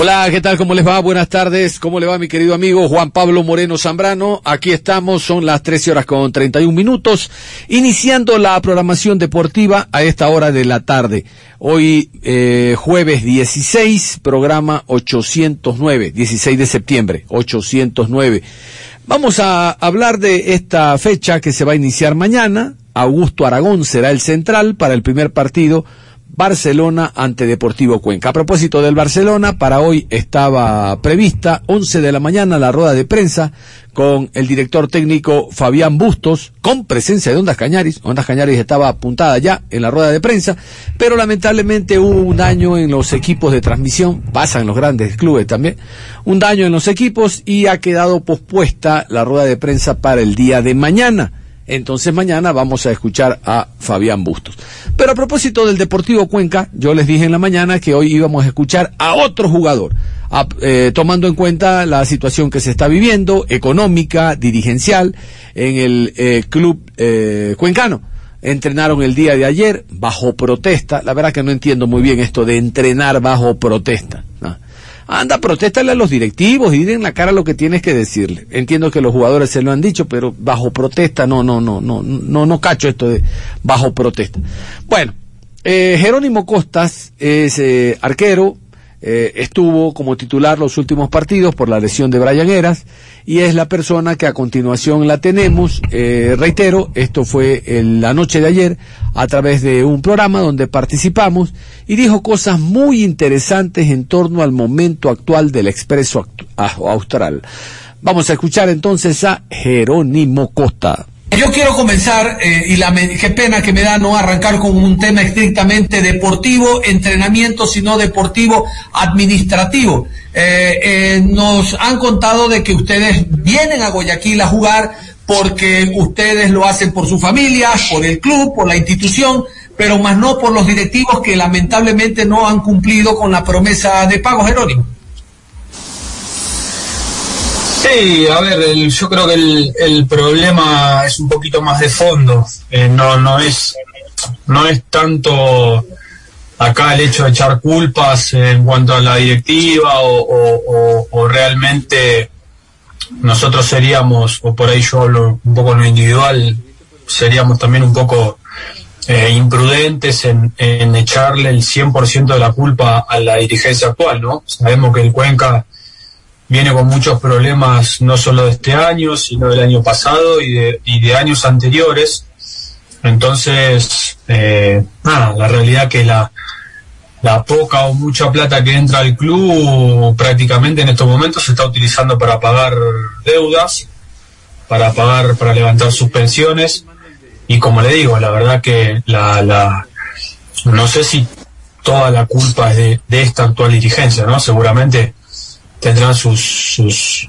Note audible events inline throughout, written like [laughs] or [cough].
Hola, ¿qué tal? ¿Cómo les va? Buenas tardes. ¿Cómo le va mi querido amigo Juan Pablo Moreno Zambrano? Aquí estamos, son las 13 horas con 31 minutos, iniciando la programación deportiva a esta hora de la tarde. Hoy, eh, jueves 16, programa 809, 16 de septiembre, 809. Vamos a hablar de esta fecha que se va a iniciar mañana. Augusto Aragón será el central para el primer partido Barcelona ante Deportivo Cuenca. A propósito del Barcelona, para hoy estaba prevista 11 de la mañana la rueda de prensa con el director técnico Fabián Bustos, con presencia de Ondas Cañaris. Ondas Cañaris estaba apuntada ya en la rueda de prensa, pero lamentablemente hubo un daño en los equipos de transmisión, pasa en los grandes clubes también, un daño en los equipos y ha quedado pospuesta la rueda de prensa para el día de mañana. Entonces mañana vamos a escuchar a Fabián Bustos. Pero a propósito del Deportivo Cuenca, yo les dije en la mañana que hoy íbamos a escuchar a otro jugador, eh, tomando en cuenta la situación que se está viviendo, económica, dirigencial, en el eh, club eh, cuencano. Entrenaron el día de ayer bajo protesta. La verdad que no entiendo muy bien esto de entrenar bajo protesta. Anda, protéstale a los directivos y dile en la cara lo que tienes que decirle. Entiendo que los jugadores se lo han dicho, pero bajo protesta, no, no, no, no, no, no cacho esto de bajo protesta. Bueno, eh, Jerónimo Costas es eh, arquero, eh, estuvo como titular los últimos partidos por la lesión de Brian y es la persona que a continuación la tenemos. Eh, reitero, esto fue en la noche de ayer a través de un programa donde participamos y dijo cosas muy interesantes en torno al momento actual del expreso austral. Vamos a escuchar entonces a Jerónimo Costa. Yo quiero comenzar, eh, y qué pena que me da no arrancar con un tema estrictamente deportivo, entrenamiento, sino deportivo administrativo. Eh, eh, nos han contado de que ustedes vienen a Guayaquil a jugar porque ustedes lo hacen por su familia, por el club, por la institución, pero más no por los directivos que lamentablemente no han cumplido con la promesa de pago, Jerónimo. Sí, a ver, el, yo creo que el, problema es un poquito más de fondo. Eh, no, no es, no es tanto acá el hecho de echar culpas en cuanto a la directiva o realmente nosotros seríamos, o por ahí yo hablo un poco en lo individual, seríamos también un poco eh, imprudentes en, en echarle el 100% de la culpa a la dirigencia actual, ¿no? Sabemos que el Cuenca viene con muchos problemas no solo de este año, sino del año pasado y de, y de años anteriores. Entonces, eh, la realidad que la, la poca o mucha plata que entra al club prácticamente en estos momentos se está utilizando para pagar deudas, para pagar, para levantar sus pensiones. Y como le digo, la verdad que la, la no sé si toda la culpa es de, de esta actual dirigencia, ¿no? Seguramente tendrán sus, sus,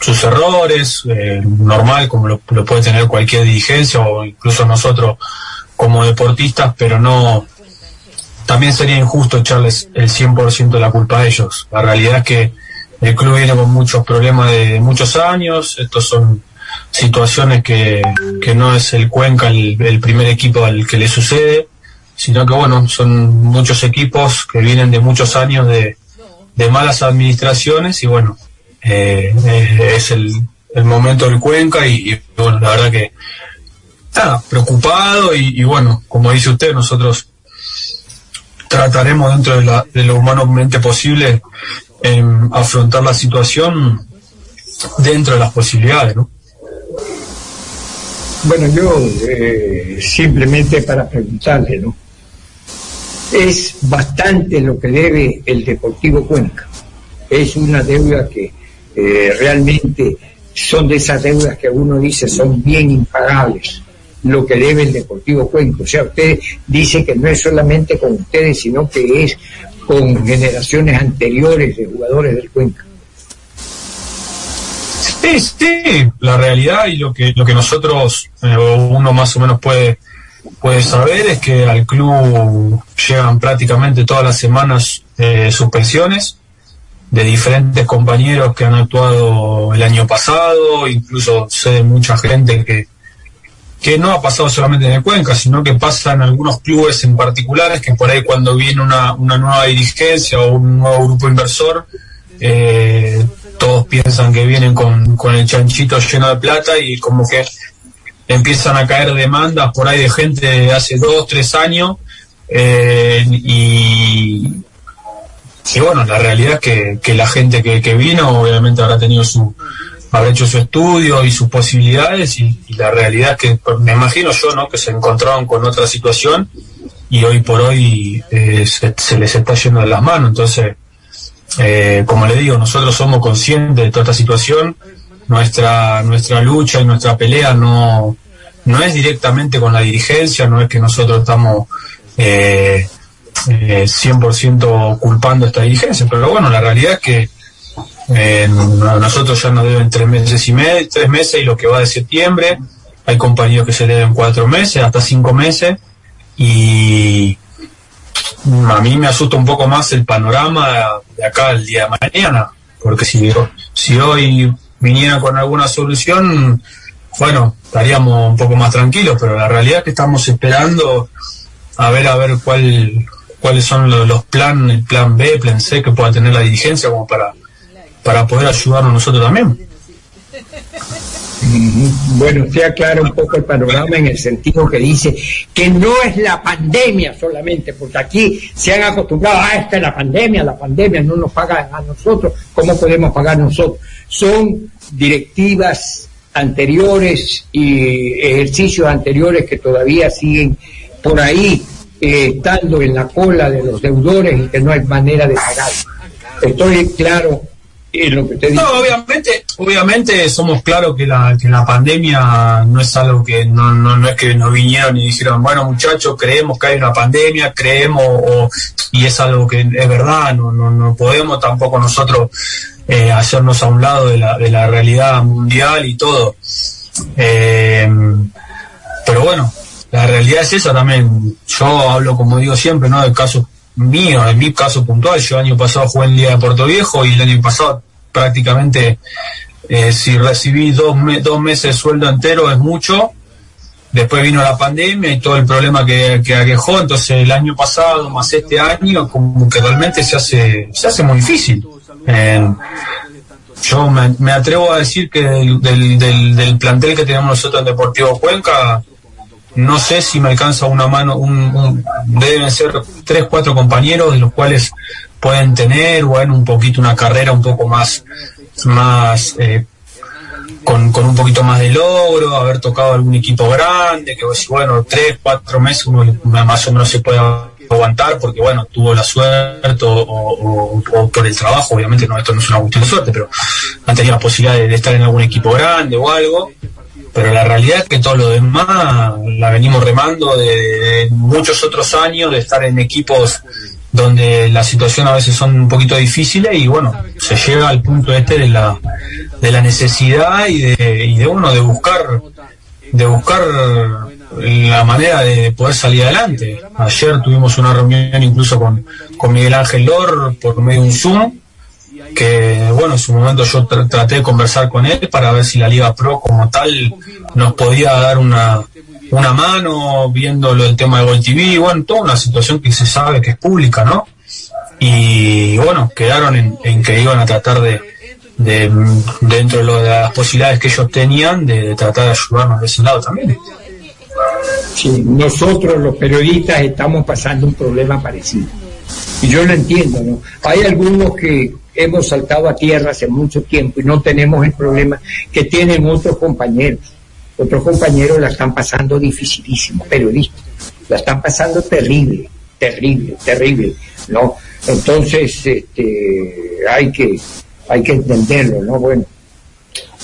sus errores, eh, normal, como lo, puede tener cualquier dirigencia o incluso nosotros como deportistas, pero no, también sería injusto echarles el 100% de la culpa a ellos. La realidad es que el club viene con muchos problemas de muchos años, estos son situaciones que, que no es el Cuenca el, el primer equipo al que le sucede, sino que bueno, son muchos equipos que vienen de muchos años de, de malas administraciones y bueno, eh, eh, es el, el, momento del Cuenca y, bueno, la verdad que está preocupado y, bueno, como dice usted, nosotros trataremos dentro de, la, de lo humanamente posible afrontar la situación dentro de las posibilidades, ¿no? Bueno, yo eh, simplemente para preguntarle, ¿no? Es bastante lo que debe el Deportivo Cuenca. Es una deuda que eh, realmente son de esas deudas que uno dice son bien impagables lo que debe el Deportivo Cuenca. O sea, usted dice que no es solamente con ustedes, sino que es con generaciones anteriores de jugadores del Cuenca. Sí, sí, la realidad y lo que lo que nosotros eh, uno más o menos puede puede saber es que al club llegan prácticamente todas las semanas eh, suspensiones de diferentes compañeros que han actuado el año pasado, incluso sé de mucha gente que, que no ha pasado solamente en el Cuenca, sino que pasa en algunos clubes en particulares, que por ahí cuando viene una, una nueva dirigencia o un nuevo grupo inversor, eh, todos piensan que vienen con, con el chanchito lleno de plata y como que empiezan a caer demandas por ahí de gente de hace dos, tres años eh, y, bueno, la realidad es que, que la gente que, que vino obviamente habrá tenido su, habrá hecho su estudio y sus posibilidades y, la realidad es que me imagino yo no que se encontraron con otra situación y hoy por hoy eh, se, les está yendo de las manos. Entonces eh, como le digo nosotros somos conscientes de toda esta situación. Nuestra nuestra lucha y nuestra pelea no no es directamente con la dirigencia no es que nosotros estamos eh, 100% eh, culpando esta dirigencia pero bueno la realidad es que eh, nosotros ya nos deben tres meses y medio, tres meses y lo que va de septiembre. Hay compañeros que se deben cuatro meses, hasta cinco meses. Y a mí me asusta un poco más el panorama de acá el día de mañana. Porque si, si hoy viniera con alguna solución, bueno, estaríamos un poco más tranquilos, pero la realidad es que estamos esperando a ver a ver cuál cuáles son los, los planes, el plan B, plan C que pueda tener la dirigencia como para para poder ayudarnos nosotros también. Bueno, usted aclara un poco el panorama en el sentido que dice que no es la pandemia solamente, porque aquí se han acostumbrado, a ah, esta es la pandemia, la pandemia no nos paga a nosotros, ¿cómo podemos pagar nosotros? Son directivas anteriores y ejercicios anteriores que todavía siguen por ahí eh, estando en la cola de los deudores y que no hay manera de pagar. Estoy claro no, obviamente, obviamente somos claros que la, que la pandemia no es algo que no, no, no es que nos vinieron y dijeron, bueno muchachos, creemos que hay una pandemia, creemos, y es algo que es verdad, no, no, no podemos tampoco nosotros eh, hacernos a un lado de la, de la realidad mundial y todo. Eh, pero bueno, la realidad es esa también. Yo hablo, como digo siempre, ¿no? Del caso mío, en mi caso puntual, yo el año pasado jugué en Liga de Puerto Viejo y el año pasado prácticamente eh, si recibí dos, dos meses de sueldo entero es mucho. Después vino la pandemia y todo el problema que, que aquejó, entonces el año pasado más este año como que realmente se hace, se hace muy difícil. yo me, atrevo a decir que del, del, del plantel que tenemos nosotros en Deportivo Cuenca, no sé si me alcanza una mano, un, deben ser tres, cuatro compañeros de los cuales pueden tener o en un poquito una carrera un poco más, más eh, con, con, un poquito más de logro, haber tocado algún equipo grande, que bueno, tres, cuatro meses uno más o menos se puede aguantar porque bueno, tuvo la suerte o, por el trabajo, obviamente no, esto no es una cuestión de suerte, pero han tenido la posibilidad de estar en algún equipo grande o algo pero la realidad es que todo lo demás la venimos remando de, muchos otros años, de estar en equipos donde la situación a veces son un poquito difíciles y bueno, se llega al punto este de la, de la necesidad y de, y de uno de buscar, de buscar la manera de poder salir adelante. Ayer tuvimos una reunión incluso con, con Miguel Ángel Lor por medio de un Zoom que bueno, en su momento yo traté de conversar con él para ver si la Liga Pro como tal nos podía dar una, una mano viendo el tema de Gol TV, bueno, toda una situación que se sabe que es pública, ¿no? Y bueno, quedaron en, que iban a tratar de, de, dentro de, las posibilidades que ellos tenían, de, tratar de ayudarnos de ese lado también. Sí, nosotros los periodistas estamos pasando un problema parecido. Y yo lo entiendo, ¿no? Hay algunos que hemos saltado a tierra hace mucho tiempo y no tenemos el problema que tienen otros compañeros. otros compañeros la están pasando dificilísimo, periodistas, la están pasando terrible, terrible, terrible, ¿no? Entonces, este, hay que, hay que entenderlo, ¿no? Bueno,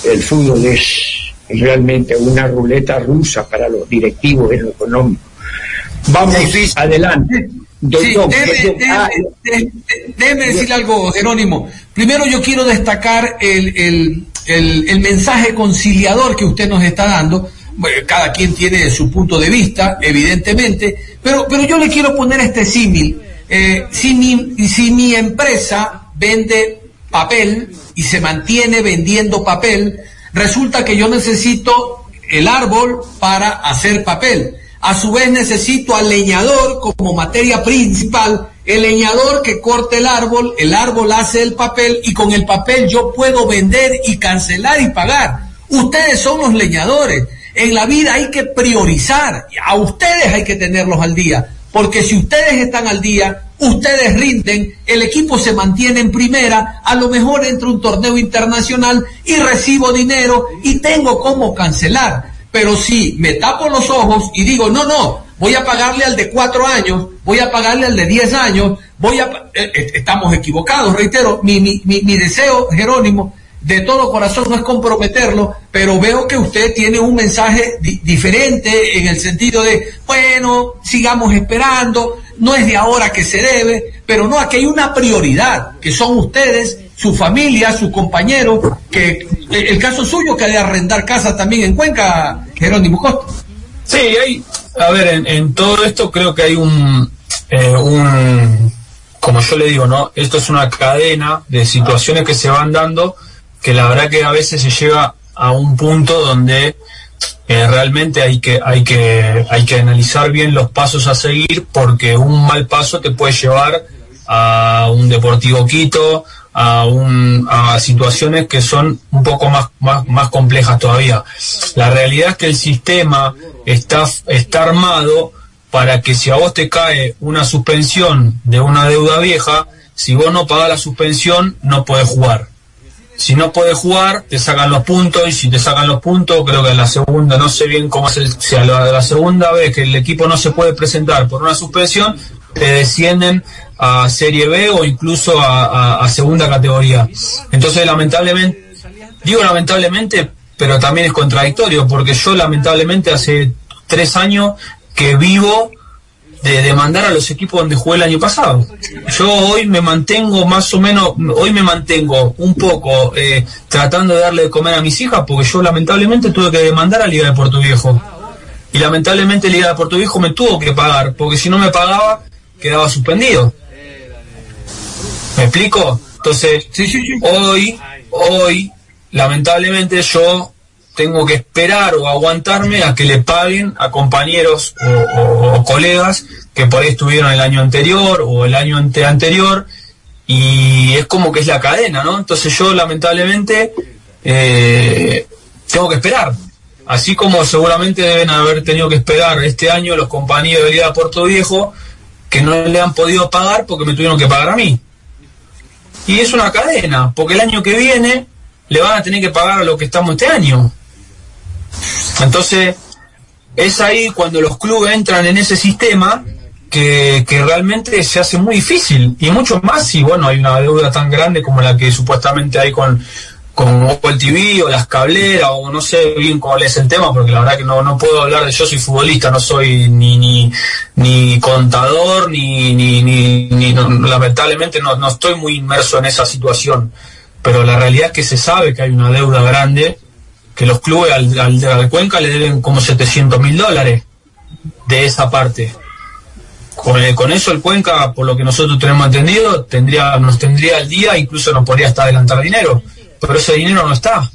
el fútbol es, realmente una ruleta rusa para los directivos en lo económico. Vamos adelante. Sí, ah, déjeme, decirle algo, Jerónimo. Primero yo quiero destacar el, mensaje conciliador que usted nos está dando. cada quien tiene su punto de vista, evidentemente, pero, pero yo le quiero poner este símil. Eh, si, mi, si mi empresa vende papel y se mantiene vendiendo papel, resulta que yo necesito el árbol para hacer papel a su vez necesito al leñador como materia principal, el leñador que corte el árbol, el árbol hace el papel y con el papel yo puedo vender y cancelar y pagar. Ustedes son los leñadores. En la vida hay que priorizar. A ustedes hay que tenerlos al día. Porque si ustedes están al día, ustedes rinden, el equipo se mantiene en primera, a lo mejor entra un torneo internacional y recibo dinero y tengo cómo cancelar. Pero si me tapo los ojos y digo, no, no, voy a pagarle al de cuatro años, voy a pagarle al de diez años, voy a... Eh, eh, estamos equivocados, reitero, mi, mi, mi, deseo, Jerónimo, de todo corazón no es comprometerlo, pero veo que usted tiene un mensaje diferente en el sentido de, bueno, sigamos esperando, no es de ahora que se debe, pero no, aquí hay una prioridad, que son ustedes su familia, su compañero, que el caso suyo que de arrendar casa también en Cuenca, Jerónimo Costa. Sí, hay, a ver, en, todo esto creo que hay un, eh, un, como yo le digo, ¿no? Esto es una cadena de situaciones que se van dando que la verdad que a veces se llega a un punto donde eh, realmente hay que, hay, que, hay que analizar bien los pasos a seguir porque un mal paso te puede llevar a un Deportivo Quito, a, un, a situaciones que son un poco más, más, más complejas todavía. La realidad es que el sistema está, está armado para que si a vos te cae una suspensión de una deuda vieja, si vos no pagás la suspensión, no podés jugar. Si no podés jugar, te sacan los puntos y si te sacan los puntos, creo que la segunda, no sé bien cómo es el, si la, la segunda vez que el equipo no se puede presentar por una suspensión, te descienden a Serie B o incluso a, segunda categoría. Entonces, lamentablemente, digo lamentablemente, pero también es contradictorio, porque yo lamentablemente hace tres años que vivo de demandar a los equipos donde jugué el año pasado. Yo hoy me mantengo más o menos, hoy me mantengo un poco eh, tratando de darle de comer a mis hijas, porque yo lamentablemente tuve que demandar a Liga de Puerto Viejo. Y lamentablemente Liga de Puerto Viejo me tuvo que pagar, porque si no me pagaba, quedaba suspendido. ¿Me explico? Entonces, hoy, hoy, lamentablemente yo tengo que esperar o aguantarme a que le paguen a compañeros o, colegas que por ahí estuvieron el año anterior o el año ante anterior y es como que es la cadena, ¿no? Entonces yo lamentablemente eh, tengo que esperar. Así como seguramente deben haber tenido que esperar este año los compañeros de Liga Puerto Viejo que no le han podido pagar porque me tuvieron que pagar a mí. Y es una cadena, porque el año que viene le van a tener que pagar a lo que estamos este año. Entonces, es ahí cuando los clubes entran en ese sistema que, que, realmente se hace muy difícil. Y mucho más si, bueno, hay una deuda tan grande como la que supuestamente hay con, con el TV o las cableras o no sé bien cuál es el tema porque la verdad que no, no puedo hablar de yo soy futbolista no soy ni ni, ni contador ni, ni, ni, lamentablemente no, no estoy muy inmerso en esa situación. Pero la realidad es que se sabe que hay una deuda grande que los clubes al, al, Cuenca le deben como 700 mil dólares de esa parte. Con, con, eso el Cuenca, por lo que nosotros tenemos entendido, tendría, nos tendría al día, incluso nos podría hasta adelantar dinero pero ese dinero no está.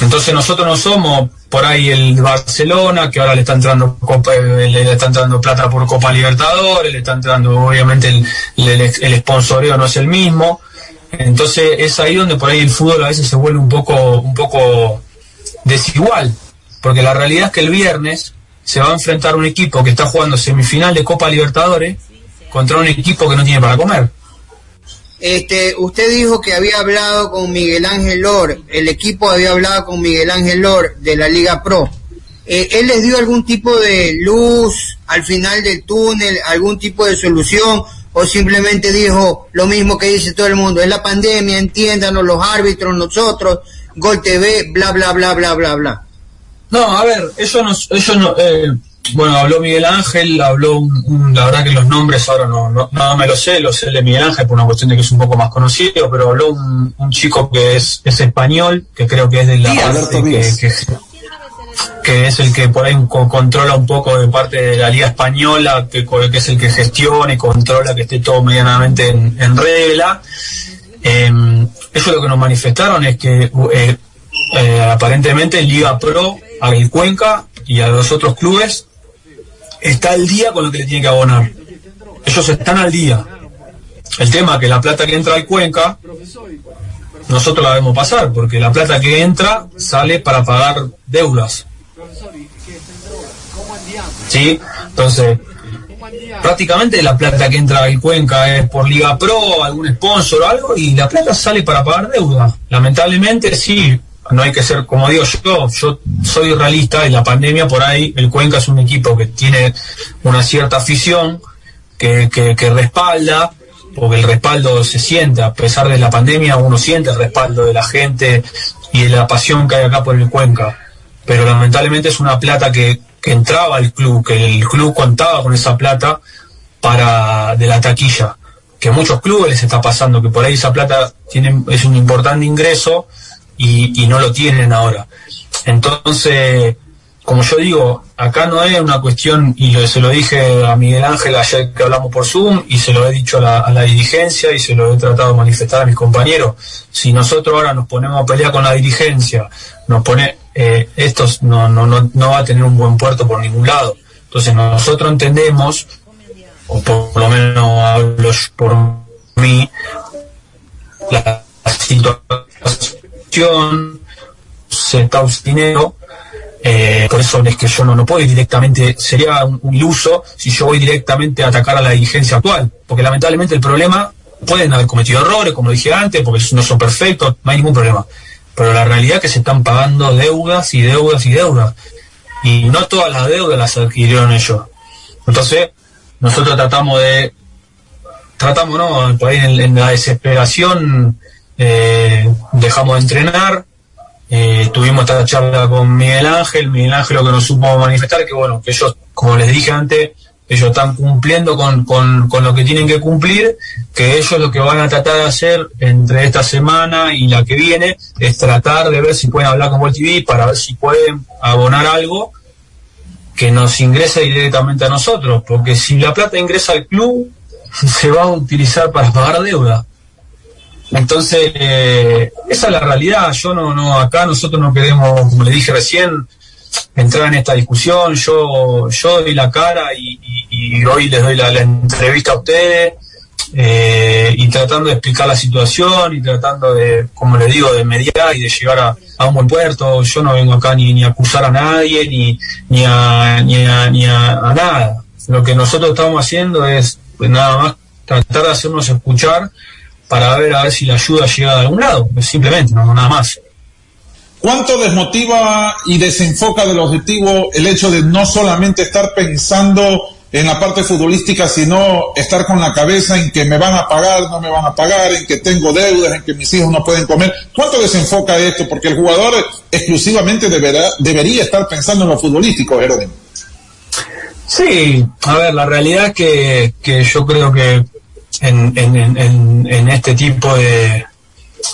Entonces nosotros no somos por ahí el Barcelona, que ahora le está entrando eh, le está entrando plata por Copa Libertadores, le está entrando obviamente el, el, sponsoreo no es el mismo. Entonces es ahí donde por ahí el fútbol a veces se vuelve un poco, un poco desigual. Porque la realidad es que el viernes se va a enfrentar un equipo que está jugando semifinal de Copa Libertadores contra un equipo que no tiene para comer. Este, usted dijo que había hablado con Miguel Ángel Lor, el equipo había hablado con Miguel Ángel Lor de la Liga Pro. Eh, ¿Él les dio algún tipo de luz al final del túnel, algún tipo de solución? ¿O simplemente dijo lo mismo que dice todo el mundo? Es la pandemia, entiéndanos los árbitros, nosotros, Gol TV, bla, bla, bla, bla, bla, bla. No, a ver, eso no, eso no, eh, bueno, habló Miguel Ángel, habló, un, la verdad que los nombres ahora no, no, me lo sé, lo sé de Miguel Ángel por una cuestión de que es un poco más conocido, pero habló un, chico que es, es español, que creo que es de la... que, que, es el que por ahí controla un poco de parte de la Liga Española, que, que es el que gestiona y controla que esté todo medianamente en, regla. Eh, eso lo que nos manifestaron es que eh, eh, aparentemente Liga Pro, a el Cuenca y a los otros clubes está al día con lo que le tiene que abonar. Ellos están al día. El tema es que la plata que entra al Cuenca, nosotros la debemos pasar, porque la plata que entra sale para pagar deudas. ¿Sí? Entonces, prácticamente la plata que entra al Cuenca es por Liga Pro, algún sponsor o algo, y la plata sale para pagar deuda. Lamentablemente sí, no hay que ser, como digo yo, yo soy realista y la pandemia por ahí, el Cuenca es un equipo que tiene una cierta afición, que, que, respalda, porque el respaldo se siente, a pesar de la pandemia uno siente el respaldo de la gente y de la pasión que hay acá por el Cuenca, pero lamentablemente es una plata que, que entraba al club, que el club contaba con esa plata para de la taquilla, que a muchos clubes les está pasando, que por ahí esa plata es un importante ingreso, y, no lo tienen ahora. Entonces, como yo digo, acá no es una cuestión, y se lo dije a Miguel Ángel ayer que hablamos por Zoom, y se lo he dicho a la, dirigencia y se lo he tratado de manifestar a mis compañeros. Si nosotros ahora nos ponemos a pelear con la dirigencia, nos pone, eh, esto no, no, no, no va a tener un buen puerto por ningún lado. Entonces nosotros entendemos, o por, lo menos hablo por mí, la situación se está dinero, eh, por eso es que yo no, no puedo ir directamente, sería un, iluso si yo voy directamente a atacar a la dirigencia actual, porque lamentablemente el problema, pueden haber cometido errores, como dije antes, porque no son perfectos, no hay ningún problema, pero la realidad es que se están pagando deudas y deudas y deudas, y no todas las deudas las adquirieron ellos. Entonces, nosotros tratamos de, tratamos, ¿no? Por en la desesperación, eh, dejamos de entrenar, eh, tuvimos esta charla con Miguel Ángel, Miguel Ángel lo que nos supo manifestar, que bueno, que ellos, como les dije antes, ellos están cumpliendo con, con, lo que tienen que cumplir, que ellos lo que van a tratar de hacer entre esta semana y la que viene es tratar de ver si pueden hablar con World TV para ver si pueden abonar algo que nos ingrese directamente a nosotros, porque si la plata ingresa al club, [laughs] se va a utilizar para pagar deuda. Entonces, eh, esa es la realidad. Yo no, no, acá nosotros no queremos, como le dije recién, entrar en esta discusión. Yo, yo doy la cara y, hoy les doy la, entrevista a ustedes eh, y tratando de explicar la situación y tratando de, como les digo, de mediar y de llegar a, un buen puerto. Yo no vengo acá ni, ni a acusar a nadie ni, ni, a, ni, a, ni a, nada. Lo que nosotros estamos haciendo es pues, nada más tratar de hacernos escuchar para ver a ver si la ayuda llega de algún lado, simplemente, no nada más. ¿Cuánto desmotiva y desenfoca del objetivo el hecho de no solamente estar pensando en la parte futbolística, sino estar con la cabeza en que me van a pagar, no me van a pagar, en que tengo deudas, en que mis hijos no pueden comer? ¿Cuánto desenfoca esto? Porque el jugador exclusivamente deberá, debería estar pensando en lo futbolístico, Jerónimo. Sí, a ver, la realidad es que, que yo creo que en, en, en, este tipo de,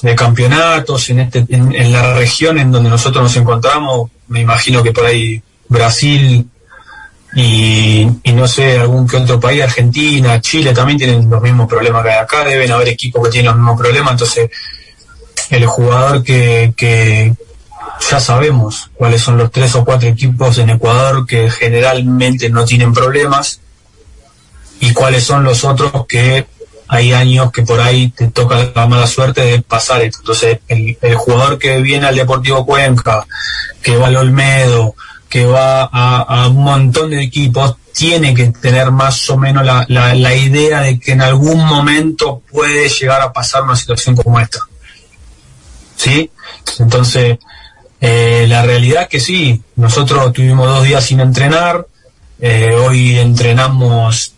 de campeonatos, en, este, en, la región en donde nosotros nos encontramos, me imagino que por ahí Brasil y, y, no sé, algún que otro país, Argentina, Chile también tienen los mismos problemas que acá, deben haber equipos que tienen los mismos problemas, entonces el jugador que, que ya sabemos cuáles son los tres o cuatro equipos en Ecuador que generalmente no tienen problemas y cuáles son los otros que hay años que por ahí te toca la mala suerte de pasar esto. Entonces, el, jugador que viene al Deportivo Cuenca, que va al Olmedo, que va a, un montón de equipos tiene que tener más o menos la, la, idea de que en algún momento puede llegar a pasar una situación como esta. ¿Sí? Entonces, eh, la realidad es que sí, nosotros tuvimos dos días sin entrenar, eh, hoy entrenamos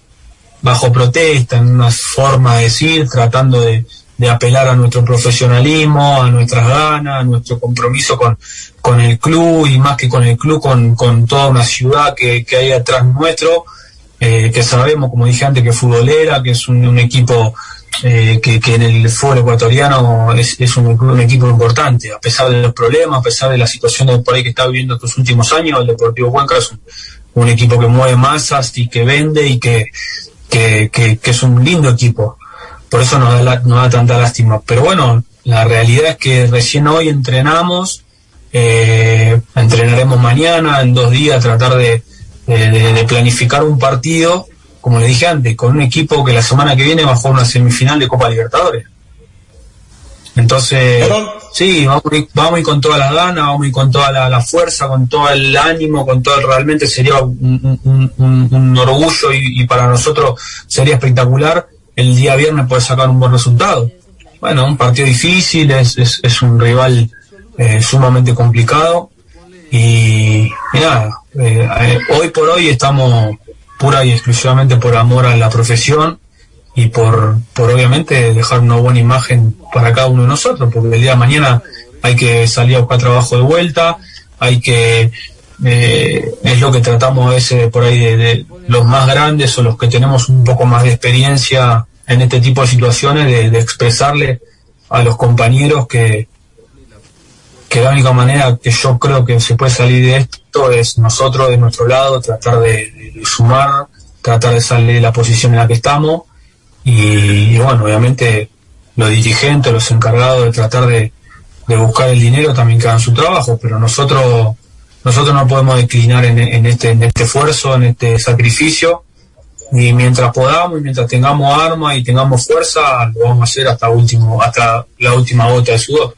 bajo protesta, en una forma de decir, tratando de, de apelar a nuestro profesionalismo, a nuestras ganas, a nuestro compromiso con, con el club y más que con el club, con, con toda una ciudad que, que hay atrás nuestro, eh, que sabemos, como dije antes, que es futbolera, que es un, equipo eh, que, que, en el fútbol ecuatoriano es, es un, un, equipo importante, a pesar de los problemas, a pesar de la situación por ahí que está viviendo estos últimos años, el Deportivo Cuenca es un equipo que mueve masas y que vende y que, que, que, que es un lindo equipo por eso nos da, da tanta lástima. Pero bueno, la realidad es que recién hoy entrenamos, eh, entrenaremos mañana, en dos días, tratar de, planificar un partido, como le dije antes, con un equipo que la semana que viene va a jugar una semifinal de Copa Libertadores. Entonces, sí, vamos a, ir, vamos con toda la gana, vamos a ir con toda la, fuerza, con todo el ánimo, con todo, realmente sería un, orgullo y, y, para nosotros sería espectacular el día viernes puede sacar un buen resultado. Bueno, un partido difícil, es, un rival eh, sumamente complicado y, nada, eh, eh, hoy por hoy estamos pura y exclusivamente por amor a la profesión y por, por obviamente dejar una buena imagen para cada uno de nosotros, porque el día de mañana hay que salir a buscar trabajo de vuelta, hay que es lo que tratamos a veces por ahí de, los más grandes o los que tenemos un poco más de experiencia en este tipo de situaciones de, expresarle a los compañeros que, que la única manera que yo creo que se puede salir de esto es nosotros de nuestro lado tratar de, sumar, tratar de salir de la posición en la que estamos y, bueno, obviamente los dirigentes, los encargados de tratar de, buscar el dinero también que hagan su trabajo, pero nosotros nosotros no podemos declinar en, en, este, en este esfuerzo, en este sacrificio y mientras podamos y mientras tengamos armas y tengamos fuerza, lo vamos a hacer hasta, último, hasta la última gota de sudor.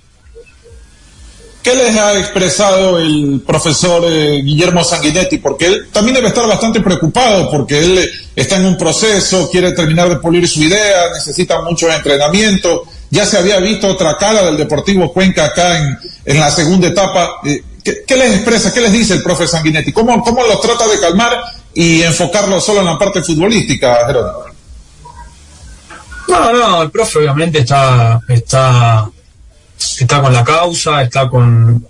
¿Qué les ha expresado el profesor eh, Guillermo Sanguinetti? Porque él también debe estar bastante preocupado porque él está en un proceso, quiere terminar de pulir su idea, necesita mucho entrenamiento. Ya se había visto otra cara del Deportivo Cuenca acá en, en la segunda etapa. Eh, ¿qué, les expresa, qué les dice el profe Sanguinetti? ¿Cómo, ¿Cómo los trata de calmar y enfocarlo solo en la parte futbolística, Jerónimo. No, no, el profe obviamente está, está, está con la causa, está con,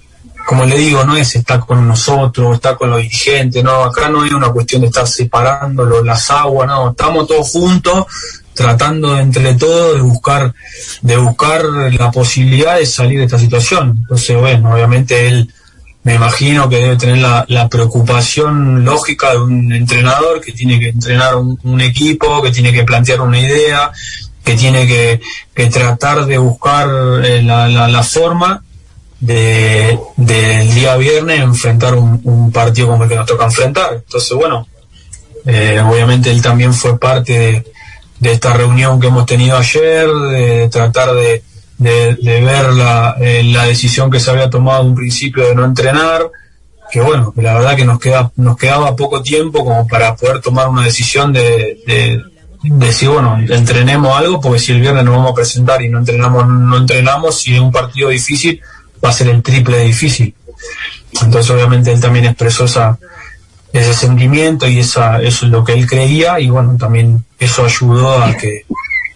como le digo, no es está con nosotros, está con los dirigentes, no, acá no es una cuestión de estar separando las aguas, no, estamos todos juntos tratando entre todos de buscar, de buscar la posibilidad de salir de esta situación. Entonces, bueno, obviamente él me imagino que debe tener la, preocupación lógica de un entrenador que tiene que entrenar un, equipo, que tiene que plantear una idea, que tiene que, tratar de buscar eh, la, forma de del día viernes enfrentar un, partido como el que nos toca enfrentar. Entonces, bueno, eh, obviamente él también fue parte de, esta reunión que hemos tenido ayer, de tratar de, de, ver la, eh, la, decisión que se había tomado en un principio de no entrenar, que bueno, que la verdad que nos, queda, nos quedaba poco tiempo como para poder tomar una decisión de, de, decir, bueno, entrenemos algo, porque si el viernes nos vamos a presentar y no entrenamos, no entrenamos, si es un partido difícil, va a ser el triple difícil. Entonces obviamente él también expresó esa, ese sentimiento y esa, eso es lo que él creía y bueno, también eso ayudó a que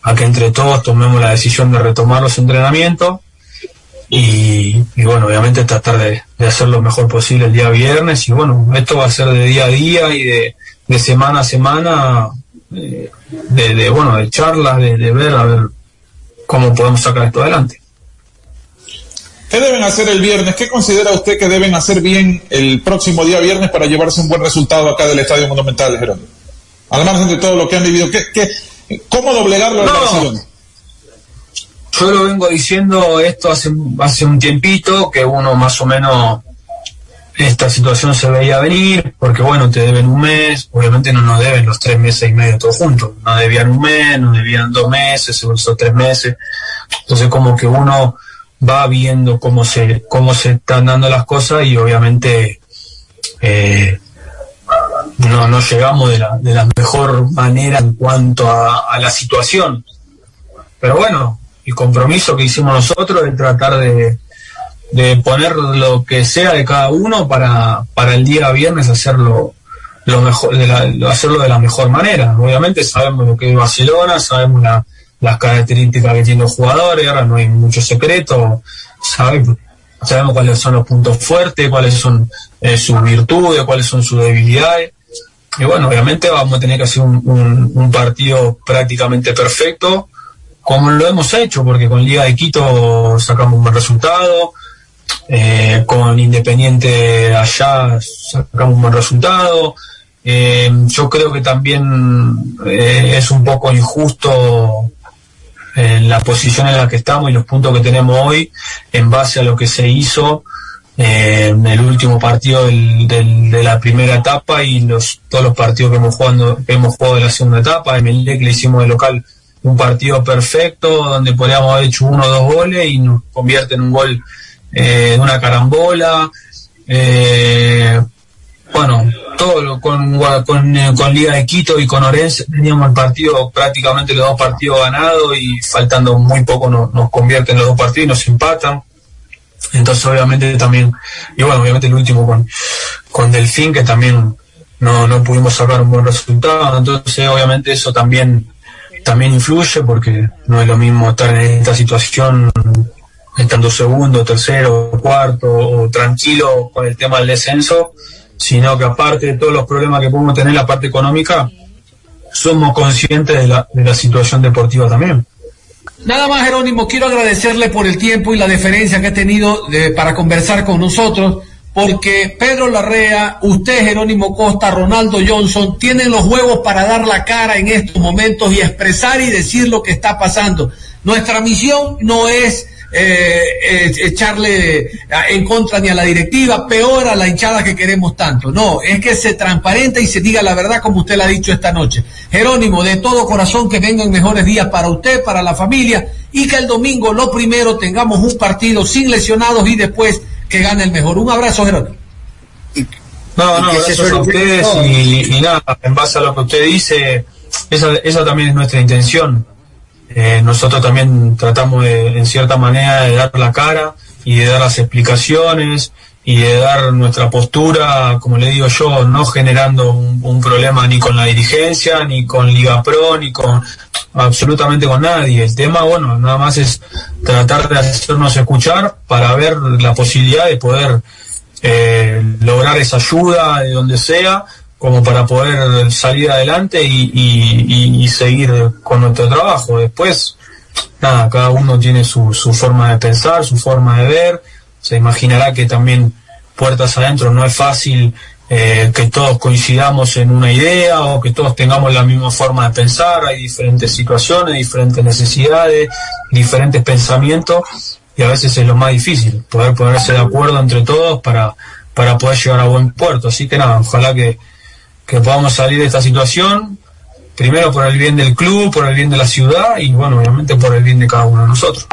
a que entre todos tomemos la decisión de retomar los entrenamientos y, bueno, obviamente tratar de, hacer lo mejor posible el día viernes y bueno, esto va a ser de día a día y de, semana a semana, eh, de, bueno, de charlas, de, ver a ver cómo podemos sacar esto adelante. ¿Qué deben hacer el viernes? ¿Qué considera usted que deben hacer bien el próximo día viernes para llevarse un buen resultado acá del Estadio Monumental de Jerónimo? Al margen de todo lo que han vivido, ¿qué, qué, ¿Cómo doblegarlo al Barcelona? Yo lo vengo diciendo esto hace, hace un tiempito, que uno más o menos esta situación se veía venir, porque bueno, te deben un mes, obviamente no nos deben los tres meses y medio todos juntos, no debían un mes, no debían dos meses, esos tres meses, entonces como que uno va viendo cómo se, cómo se están dando las cosas y obviamente eh, no, no llegamos de la, de la mejor manera en cuanto a, a la situación. Pero bueno, el compromiso que hicimos nosotros es tratar de, de poner lo que sea de cada uno para, para el día viernes hacerlo lo mejor de la, hacerlo de la mejor manera. Obviamente sabemos lo que es Barcelona sabemos la, las características que tienen los jugadores ahora no hay mucho secreto sabemos, sabemos cuáles son los puntos fuertes cuáles son eh, sus virtudes cuáles son sus debilidades. Y bueno obviamente vamos a tener que hacer un, un, un partido prácticamente perfecto como lo hemos hecho porque con Liga de Quito sacamos un buen resultado eh, con Independiente allá sacamos un buen resultado. Eh, yo creo que también eh, es un poco injusto en la posición en la que estamos y los puntos que tenemos hoy en base a lo que se hizo en el último partido del, del, de la primera etapa y los todos los partidos que hemos jugado, que hemos jugado de la segunda etapa. En el le hicimos de local un partido perfecto donde podríamos haber hecho uno o dos goles y nos convierte en un gol eh, una carambola, eh, bueno, todo lo, con, con, con, Liga de Quito y con Orense teníamos el partido, prácticamente los dos partidos ganados y faltando muy poco nos convierten los dos partidos y nos empatan. Entonces obviamente también, y bueno, obviamente el último con, con Delfín que también no, no pudimos sacar un buen resultado, entonces obviamente eso también, también influye porque no es lo mismo estar en esta situación estando segundo, tercero, cuarto o tranquilo con el tema del descenso, sino que aparte de todos los problemas que podemos tener en la parte económica, somos conscientes de la, de la situación deportiva también. Nada más, Jerónimo, quiero agradecerle por el tiempo y la deferencia que ha tenido de, para conversar con nosotros, porque Pedro Larrea, usted, Jerónimo Costa, Ronaldo Johnson, tienen los huevos para dar la cara en estos momentos y expresar y decir lo que está pasando. Nuestra misión no es eh, eh, echarle en contra ni a la directiva, peor a la hinchada que queremos tanto. No, es que se transparente y se diga la verdad como usted la ha dicho esta noche. Jerónimo, de todo corazón que vengan mejores días para usted, para la familia y que el domingo lo primero tengamos un partido sin lesionados y después que gane el mejor. Un abrazo, Jerónimo. No, no, gracias a ustedes y, y, nada, en base a lo que usted dice, esa, esa también es nuestra intención eh, nosotros también tratamos de, en cierta manera de dar la cara y de dar las explicaciones y de dar nuestra postura, como le digo yo, no generando un, problema ni con la dirigencia, ni con Liga Pro, ni con absolutamente con nadie. El tema, bueno, nada más es tratar de hacernos escuchar para ver la posibilidad de poder eh, lograr esa ayuda de donde sea como para poder salir adelante y, seguir con nuestro trabajo. Después, nada, cada uno tiene su, su forma de pensar, su forma de ver. Se imaginará que también puertas adentro no es fácil eh, que todos coincidamos en una idea o que todos tengamos la misma forma de pensar. Hay diferentes situaciones, diferentes necesidades, diferentes pensamientos y a veces es lo más difícil, poder ponerse de acuerdo entre todos para, para poder llegar a buen puerto. Así que nada, ojalá que, que podamos salir de esta situación, primero por el bien del club, por el bien de la ciudad y bueno, obviamente por el bien de cada uno de nosotros.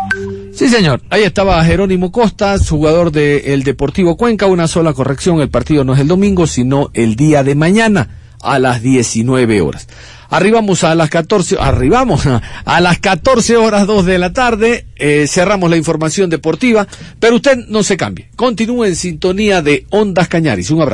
Sí, señor. Ahí estaba Jerónimo Costas, jugador del Deportivo Cuenca. Una sola corrección, el partido no es el domingo, sino el día de mañana a las 19 horas. Arribamos a las 14, arribamos [laughs] a las 14 horas 2 de la tarde, eh, cerramos la información deportiva, pero usted no se cambie. Continúe en sintonía de Ondas Cañaris. Un abrazo.